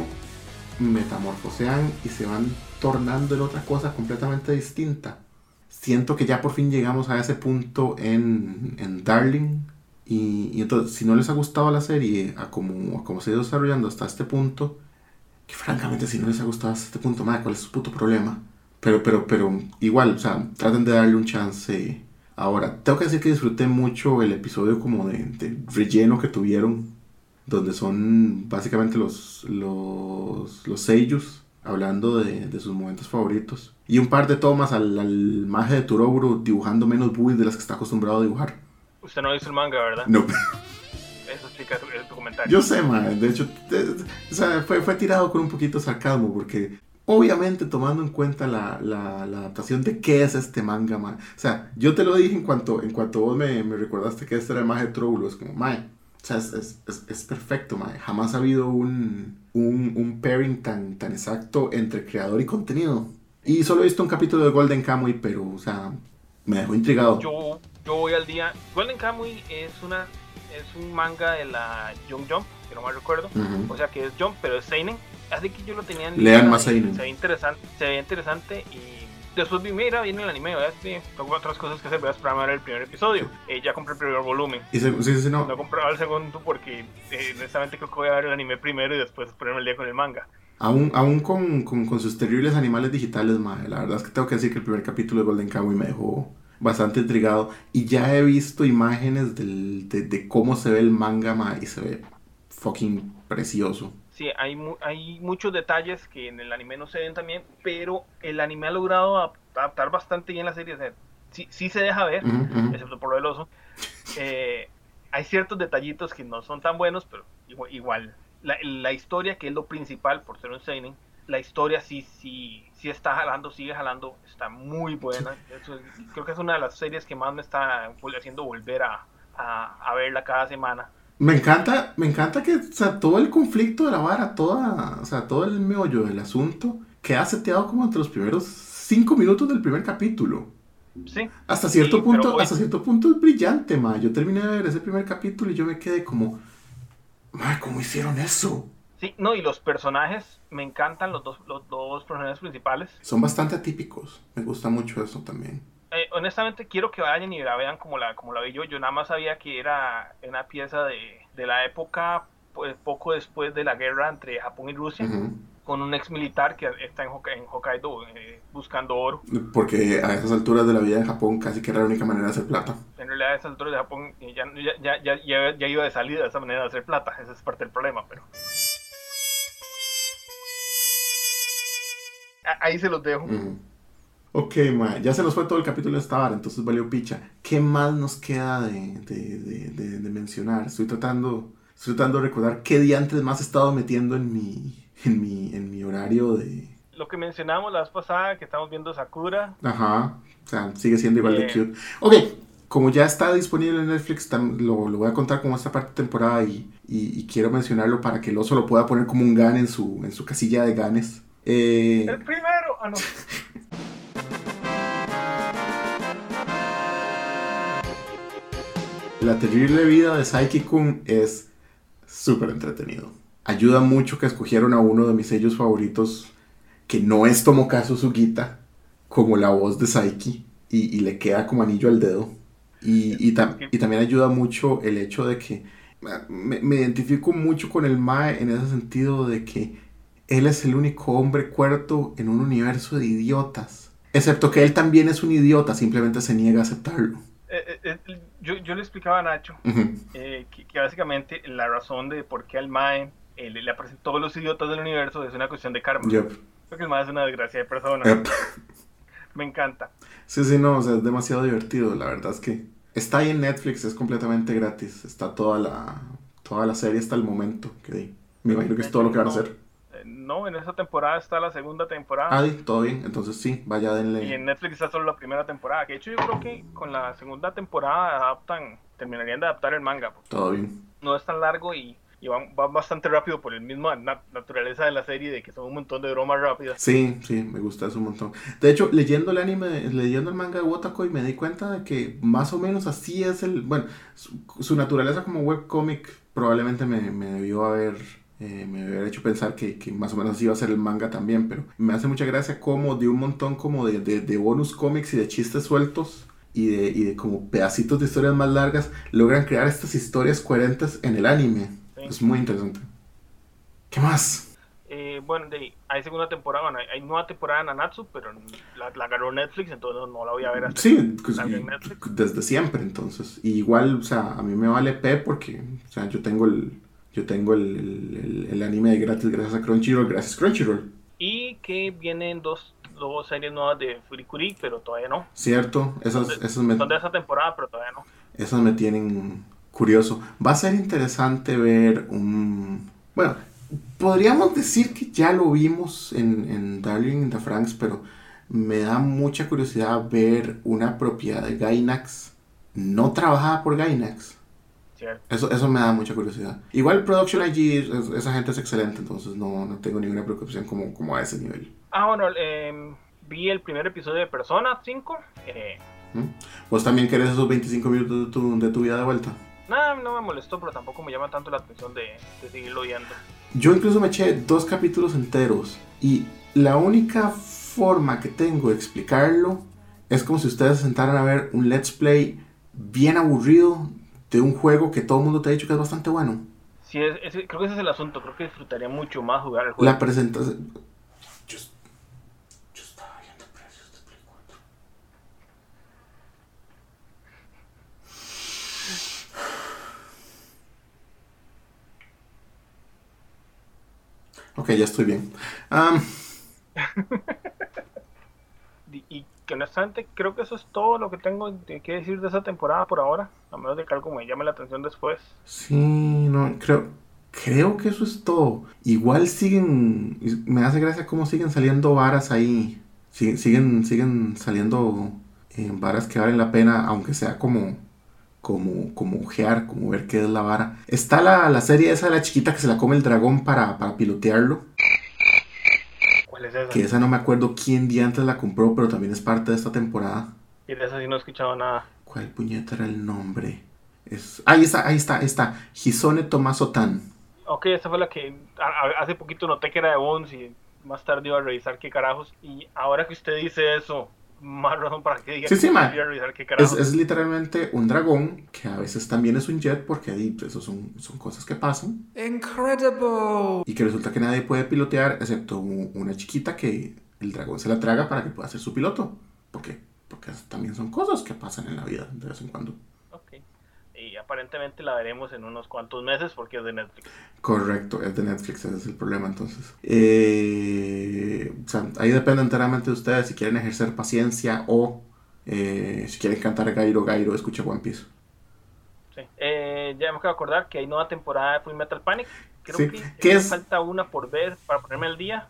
metamorfosean y se van tornando en otra cosa completamente distinta. Siento que ya por fin llegamos a ese punto en, en Darling. Y, entonces, si no les ha gustado la serie, a como, a como se ha ido desarrollando hasta este punto, que francamente, si no les ha gustado hasta este punto, madre, ¿cuál es su puto problema? Pero, pero, pero, igual, o sea, traten de darle un chance Ahora, tengo que decir que disfruté mucho el episodio como de, relleno que tuvieron, donde son básicamente los, los, los sellos hablando de, de, sus momentos favoritos. Y un par de tomas al, al maje de Turoburo dibujando menos boobies de las que está acostumbrado a dibujar. Usted no hizo el manga, ¿verdad? No. Eso explica tu, comentario. Yo sé, man. De hecho, o sea, fue, fue tirado con un poquito de sarcasmo porque Obviamente tomando en cuenta la, la, adaptación de qué es este manga, O sea, yo te lo dije en cuanto, en cuanto vos me, me recordaste que este era el Maje Trouble. Es como, mae, o sea, es, es, es, perfecto, mae. Jamás ha habido un, un, un, pairing tan, tan exacto entre creador y contenido. Y solo he visto un capítulo de Golden Kamuy, pero, o sea, me dejó intrigado. Yo, yo voy al día. Golden Kamuy es una es un manga de la Young Jump, que no me recuerdo. O sea, que es Jump, pero es Seinen así que yo lo tenía en Lean más ahí. Se ve interesante, se ve interesante y después vi, mira, viene el anime, ¿verdad? Sí, tengo otras cosas que hacer, voy a esperar a ver el primer episodio. Eh, ya compré el primer volumen. ¿Y sí, sí, no? No compré el segundo porque eh, honestamente creo que voy a ver el anime primero y después ponerme el día con el manga. Aún, aún con, con, con, sus terribles animales digitales, madre, la verdad es que tengo que decir que el primer capítulo de Golden Kamuy me dejó bastante intrigado y ya he visto imágenes del, de, de, cómo se ve el manga, madre, y se ve fucking precioso sí, hay, hay muchos detalles que en el anime no se ven también, pero el anime ha logrado adaptar bastante bien la serie. O sea, sí, sí, se deja ver, excepto por lo del oso. Eh, hay ciertos detallitos que no son tan buenos, pero igual. La, la, historia, que es lo principal por ser un seinen, la historia sí, sí, sí está jalando, sigue jalando, está muy buena. creo que es una de las series que más me está haciendo volver a, a, a verla cada semana. Me encanta, me encanta que, o sea, todo el conflicto de la vara, toda, o sea, todo el meollo del asunto queda seteado como entre los primeros cinco minutos del primer capítulo. Sí. Hasta cierto Sí, punto, hasta cierto punto es brillante, ma. Yo terminé de ver ese primer capítulo y yo me quedé como, ma, ¿cómo hicieron eso? Sí, no, y los personajes, me encantan los dos, los dos personajes principales. Son bastante atípicos. Me gusta mucho eso también. Eh, honestamente quiero que vayan y la vean como la, como la vi yo. Yo nada más sabía que era una pieza de, de la época, pues poco después de la guerra entre Japón y Rusia, Ujú. con un ex militar que está en, en Hokkaido eh, buscando oro. Porque a esas alturas de la vida en Japón casi que era la única manera de hacer plata. En realidad, a esas alturas de Japón eh, ya, ya, ya, ya, iba de salida de esa manera de hacer plata. Ese es parte del problema, pero. A- Ahí se los dejo. Ok, ma, ya se nos fue todo el capítulo de esta vara, entonces valió picha. ¿Qué más nos queda de, de- de- mencionar? Estoy tratando, estoy tratando de recordar qué día antes más he estado metiendo en mi, en mi, en mi horario de... Lo que mencionamos la vez pasada, que estamos viendo Sakura. Ajá, o sea, sigue siendo igual de Eh. cute. Ok, como ya está disponible en Netflix, lo, lo voy a contar como esta parte de temporada y, y- y quiero mencionarlo para que el oso lo pueda poner como un gan en su, en su casilla de ganes. Eh, El primero. Ah, no. La terrible vida de Saiki-kun es súper entretenido. Ayuda mucho que escogieron a uno de mis sellos favoritos, que no es Tomokazu Sugita, como la voz de Saiki, y, le queda como anillo al dedo. Y, y tam- y también ayuda mucho el hecho de que ah, me, me identifico mucho con el Mae en ese sentido de que él es el único hombre cuarto en un universo de idiotas. Excepto que él también es un idiota, simplemente se niega a aceptarlo. Eh, eh, eh, yo, yo le explicaba a Nacho eh, que, que básicamente la razón de por qué al Mae le, aparecen todos los idiotas del universo es una cuestión de karma. Yep. Porque el Mae es una desgracia de persona. Yep. Me encanta. Sí, sí, no, o sea, es demasiado divertido. La verdad es que está ahí en Netflix, es completamente gratis. Está toda la, toda la serie hasta el momento. Que me imagino que es todo lo que van a hacer. No, en esa temporada está la segunda temporada. Ah, todo bien. Entonces sí, vaya, Y denle. en Netflix está solo la primera temporada. Que de hecho yo creo que con la segunda temporada adaptan, terminarían de adaptar el manga. Todo bien. No es tan largo y, y va, va bastante rápido por el mismo na- naturaleza de la serie de que son un montón de bromas rápidas. Sí, sí, me gusta eso un montón. De hecho, leyendo el anime, leyendo el manga de Wotakoi, me di cuenta de que más o menos así es el. Bueno, su, su naturaleza como webcomic probablemente me, me debió haber. Eh, me haber hecho pensar que, que más o menos así iba a ser el manga también, pero me hace mucha gracia como de un montón como de, de, de bonus cómics y de chistes sueltos y de, y de como pedacitos de historias más largas logran crear estas historias coherentes en el anime. Sí. Es muy interesante. ¿Qué más? Eh, bueno, de, hay segunda temporada, bueno, hay, nueva temporada de Nanatsu, pero la, la agarró Netflix, entonces no, no la voy a ver hasta Sí, pues, y- en desde siempre, entonces. Y igual, o sea, a mí me vale P porque, o sea, yo tengo el, yo tengo el, el, el anime de gratis gracias a Crunchyroll, gracias Crunchyroll. Y que vienen dos, dos series nuevas de Furikuri, pero todavía no. Cierto, esas, Son de- esas, me, Son de esa temporada, pero todavía no. esas me tienen curioso. Va a ser interesante ver un... Bueno, podríamos decir que ya lo vimos en, en Darling in the Franks, pero me da mucha curiosidad ver una propiedad de Gainax no trabajada por Gainax. Eso, eso me da mucha curiosidad. Igual Production IG, es- esa gente es excelente, entonces no, no tengo ninguna preocupación como, como a ese nivel. Ah, bueno, em, vi el primer episodio de Persona 5. Eh, ¿Mm? ¿Vos también querés esos 25 minutos de tu, de tu vida de vuelta? nada, no me molestó, pero tampoco me llama tanto la atención de, de seguirlo viendo. Yo incluso me eché dos capítulos enteros y la única forma que tengo de explicarlo es como si ustedes se sentaran a ver un let's play bien aburrido de un juego que todo el mundo te ha dicho que es bastante bueno. Sí, es, es- creo que ese es el asunto. Creo que disfrutaría mucho más jugar el juego. La presentación... Yo, yo estaba viendo precios de Play 4. Ok, ya estoy bien. Y, y que honestamente creo que eso es todo lo que tengo que decir de esa temporada por ahora. A menos de que algo me llame la atención después. sí, no, creo, creo que eso es todo. Igual siguen, me hace gracia cómo siguen saliendo varas ahí. Siguen, siguen, siguen saliendo eh, varas que valen la pena, aunque sea como, como, como ojear, como ver qué es la vara. Está la, la serie esa de la chiquita que se la come el dragón para, para pilotearlo. ¿Cuál es esa? Que esa no me acuerdo quién día antes la compró, pero también es parte de esta temporada. Y de esa sí no he escuchado nada. ¿Cuál puñeta era el nombre? Es... Ahí está, ahí está, ahí está. Hisone Tomaso Tan. Ok, esa fue la que hace poquito noté que era de Bones y más tarde iba a revisar qué carajos. Y ahora que usted dice eso, más razón para que diga Sí, que sí, qué Es, es literalmente un dragón que a veces también es un jet porque ahí eso son, son cosas que pasan. Incredible. Y que resulta que nadie puede pilotear excepto una chiquita que el dragón se la traga para que pueda ser su piloto. ¿Por qué? Porque también son cosas que pasan en la vida de vez en cuando. Y aparentemente la veremos en unos cuantos meses porque es de Netflix. Correcto, es de Netflix, ese es el problema entonces. Eh, o sea, ahí depende enteramente de ustedes si quieren ejercer paciencia o eh, si quieren cantar Gairo Gairo, escucha One Piece. Sí. Eh, ya me acabo de acordar que hay nueva temporada de Full Metal Panic. Creo Sí. que falta una por ver para ponerme al día.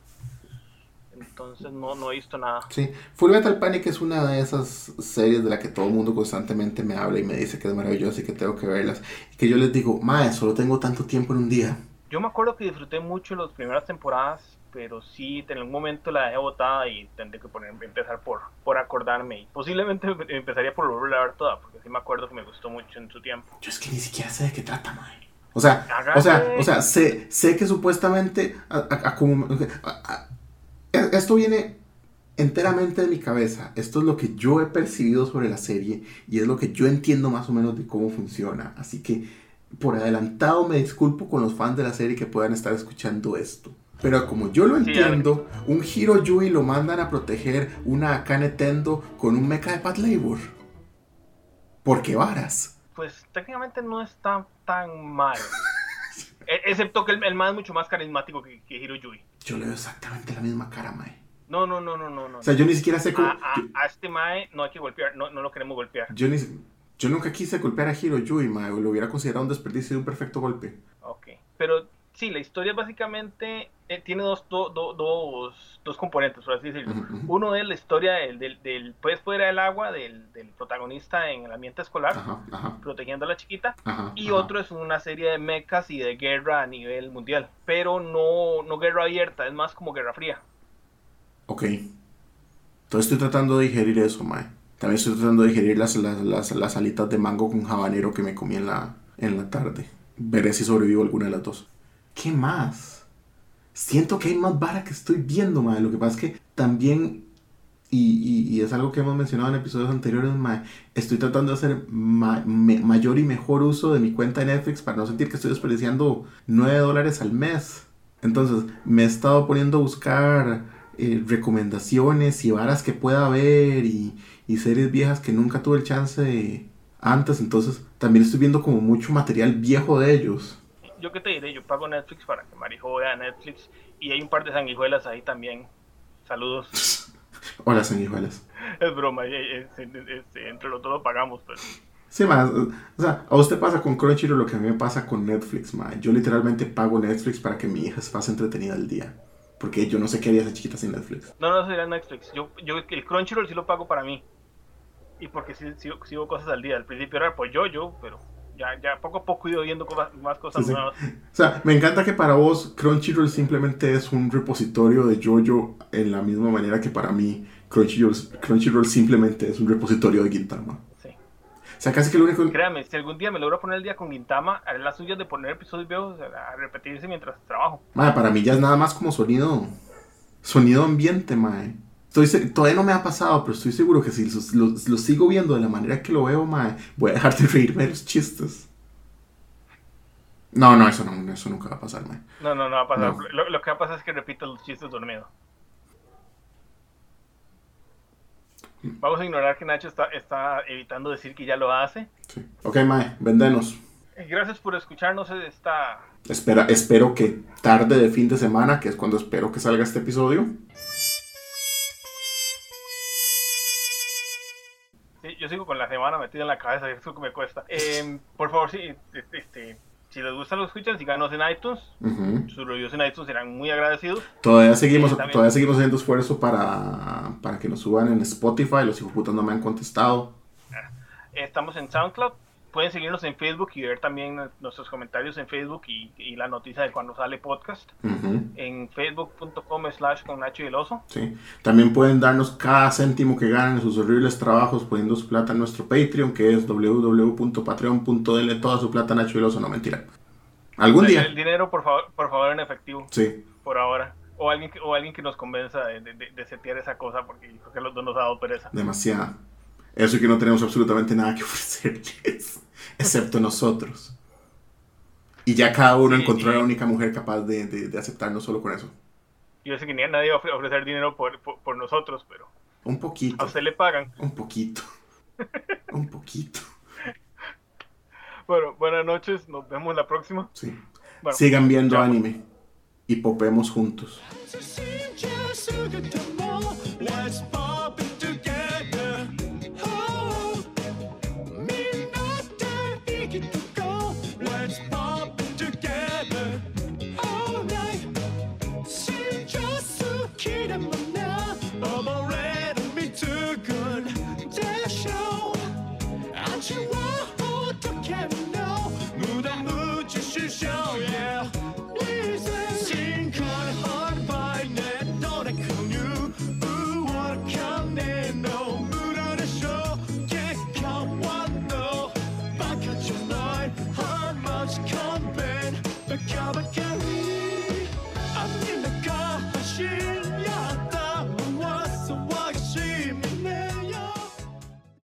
Entonces no, no he visto nada. Sí, Full Metal Panic es una de esas series de la que todo el mundo constantemente me habla y me dice que es maravillosa y que tengo que verlas. Y que yo les digo, mae, solo tengo tanto tiempo en un día. Yo me acuerdo que disfruté mucho las primeras temporadas, pero sí, en algún momento la dejé botada y tendré que poner, empezar por, por acordarme. Y posiblemente em- empezaría por volverla a ver toda, porque sí me acuerdo que me gustó mucho en su tiempo. Yo es que ni siquiera sé de qué trata, mae. O sea, o sea, o sea, sé, sé que supuestamente a- a- a esto viene enteramente de mi cabeza. Esto es lo que yo he percibido sobre la serie y es lo que yo entiendo más o menos de cómo funciona. Así que por adelantado me disculpo con los fans de la serie que puedan estar escuchando esto. Pero como yo lo Sí, entiendo, un Hiro Yui lo mandan a proteger una Akane Tendo con un mecha de Pat Labor. ¿Por qué varas? Pues técnicamente no está tan mal. E- Excepto que el, el más es mucho más carismático que, que Hiro Yui. Yo le veo exactamente la misma cara, mae. No, no, no, no, no. no. O sea, yo ni siquiera sé cómo... a, a- yo- a este Mae no hay que golpear, no, no lo queremos golpear. Yo, ni, yo nunca quise golpear a Hiro Yui, mae, o lo hubiera considerado un desperdicio de un perfecto golpe. Ok. Pero sí, la historia básicamente eh, tiene dos, do- do- dos, dos componentes, por así decirlo. Uno es la historia del, del, del pues fuera del agua, del, del protagonista en el ambiente escolar, Ajá, ajá, protegiendo a la chiquita. ajá. Y otro es una serie de mechas y de guerra a nivel mundial. Pero no, no guerra abierta, es más como guerra fría. Ok. Entonces estoy tratando de digerir eso, mae. También estoy tratando de digerir las, las, las, las alitas de mango con habanero que me comí en la, en la tarde. Veré si sobrevivo alguna de las dos. ¿Qué más? Siento que hay más vara que estoy viendo, mae. Lo que pasa es que también, y, y- es algo que hemos mencionado en episodios anteriores, mae, estoy tratando de hacer mayor y mejor uso de mi cuenta de Netflix para no sentir que estoy desperdiciando 9 dólares al mes. Entonces, me he estado poniendo a buscar eh, recomendaciones y varas que pueda ver y, y series viejas que nunca tuve el chance de antes. Entonces, también estoy viendo como mucho material viejo de ellos. Yo qué te diré, yo pago Netflix para que Marijo vea Netflix. Y hay un par de sanguijuelas ahí también. Saludos. Hola, sanguijuelas. Es broma, eh, eh, eh, este, entre los dos lo pagamos, pero... Sí, más, o sea, a usted pasa con Crunchyroll lo que a mí me pasa con Netflix, ma. Yo literalmente pago Netflix para que mi hija se pase entretenida al día. Porque yo no sé qué haría esa chiquita sin Netflix. No, no sería Netflix. Yo, yo el Crunchyroll sí lo pago para mí. Y porque sí, sí, sigo cosas al día. Al principio era pues yo, yo, pero ya, ya poco a poco he ido viendo cosas- más cosas Sí, sí. nuevas. O sea, me encanta que para vos Crunchyroll simplemente es un repositorio de JoJo en la misma manera que para mí Crunchyroll, Crunchyroll simplemente es un repositorio de Gintama. Sí. O sea, casi que lo único... Créame, si algún día me logro poner el día con Gintama, haré las suyas de poner episodios viejos a repetirse mientras trabajo. Mae, para mí ya es nada más como sonido. Sonido ambiente, mae. Estoy, todavía no me ha pasado, pero estoy seguro que si lo, sigo viendo de la manera que lo veo, mae, voy a dejar de reírme de los chistes. No, no, eso no, eso nunca va a pasar, mae. No, no, no va a pasar. No. Lo, lo que va a pasar es que repito los chistes dormido. Vamos a ignorar que Nacho está, está evitando decir que ya lo hace. Sí. Ok, mae, vendenos. Eh, Gracias por escucharnos esta... Espera, espero que tarde de fin de semana, que es cuando espero que salga este episodio. Yo sigo con la semana metida en la cabeza, eso que me cuesta. Eh, por favor, sí, este, si les gusta lo escuchan, síganos en iTunes. Ujú. Sus reviews en iTunes serán muy agradecidos. Todavía seguimos, Sí, también. todavía seguimos haciendo esfuerzo para, para que nos suban en Spotify. Los hijoputas no me han contestado. Estamos en SoundCloud, pueden seguirnos en Facebook y ver también nuestros comentarios en Facebook y, y la noticia de cuando sale podcast en facebook.com slash con Nacho y el Oso. Sí. También pueden darnos cada céntimo que ganan en sus horribles trabajos poniendo su plata en nuestro Patreon que es www.patreon.dl toda su plata Nacho y el Oso, no mentira. Algún día. El dinero por favor, por favor en efectivo. Sí. Por ahora. O alguien, o alguien que nos convenza de, de, de setear esa cosa porque creo que los dos nos ha dado pereza. Demasiada. Eso que no tenemos absolutamente nada que ofrecerles, excepto nosotros. Y ya cada uno encontró a la única mujer capaz de, de, aceptarnos solo con eso. Yo sé que ni a nadie va a ofrecer dinero por, por, nosotros, pero... Un poquito. A usted le pagan. Un poquito. Un poquito. Bueno, buenas noches, nos vemos la próxima. Sí. Sigan viendo anime y popemos juntos.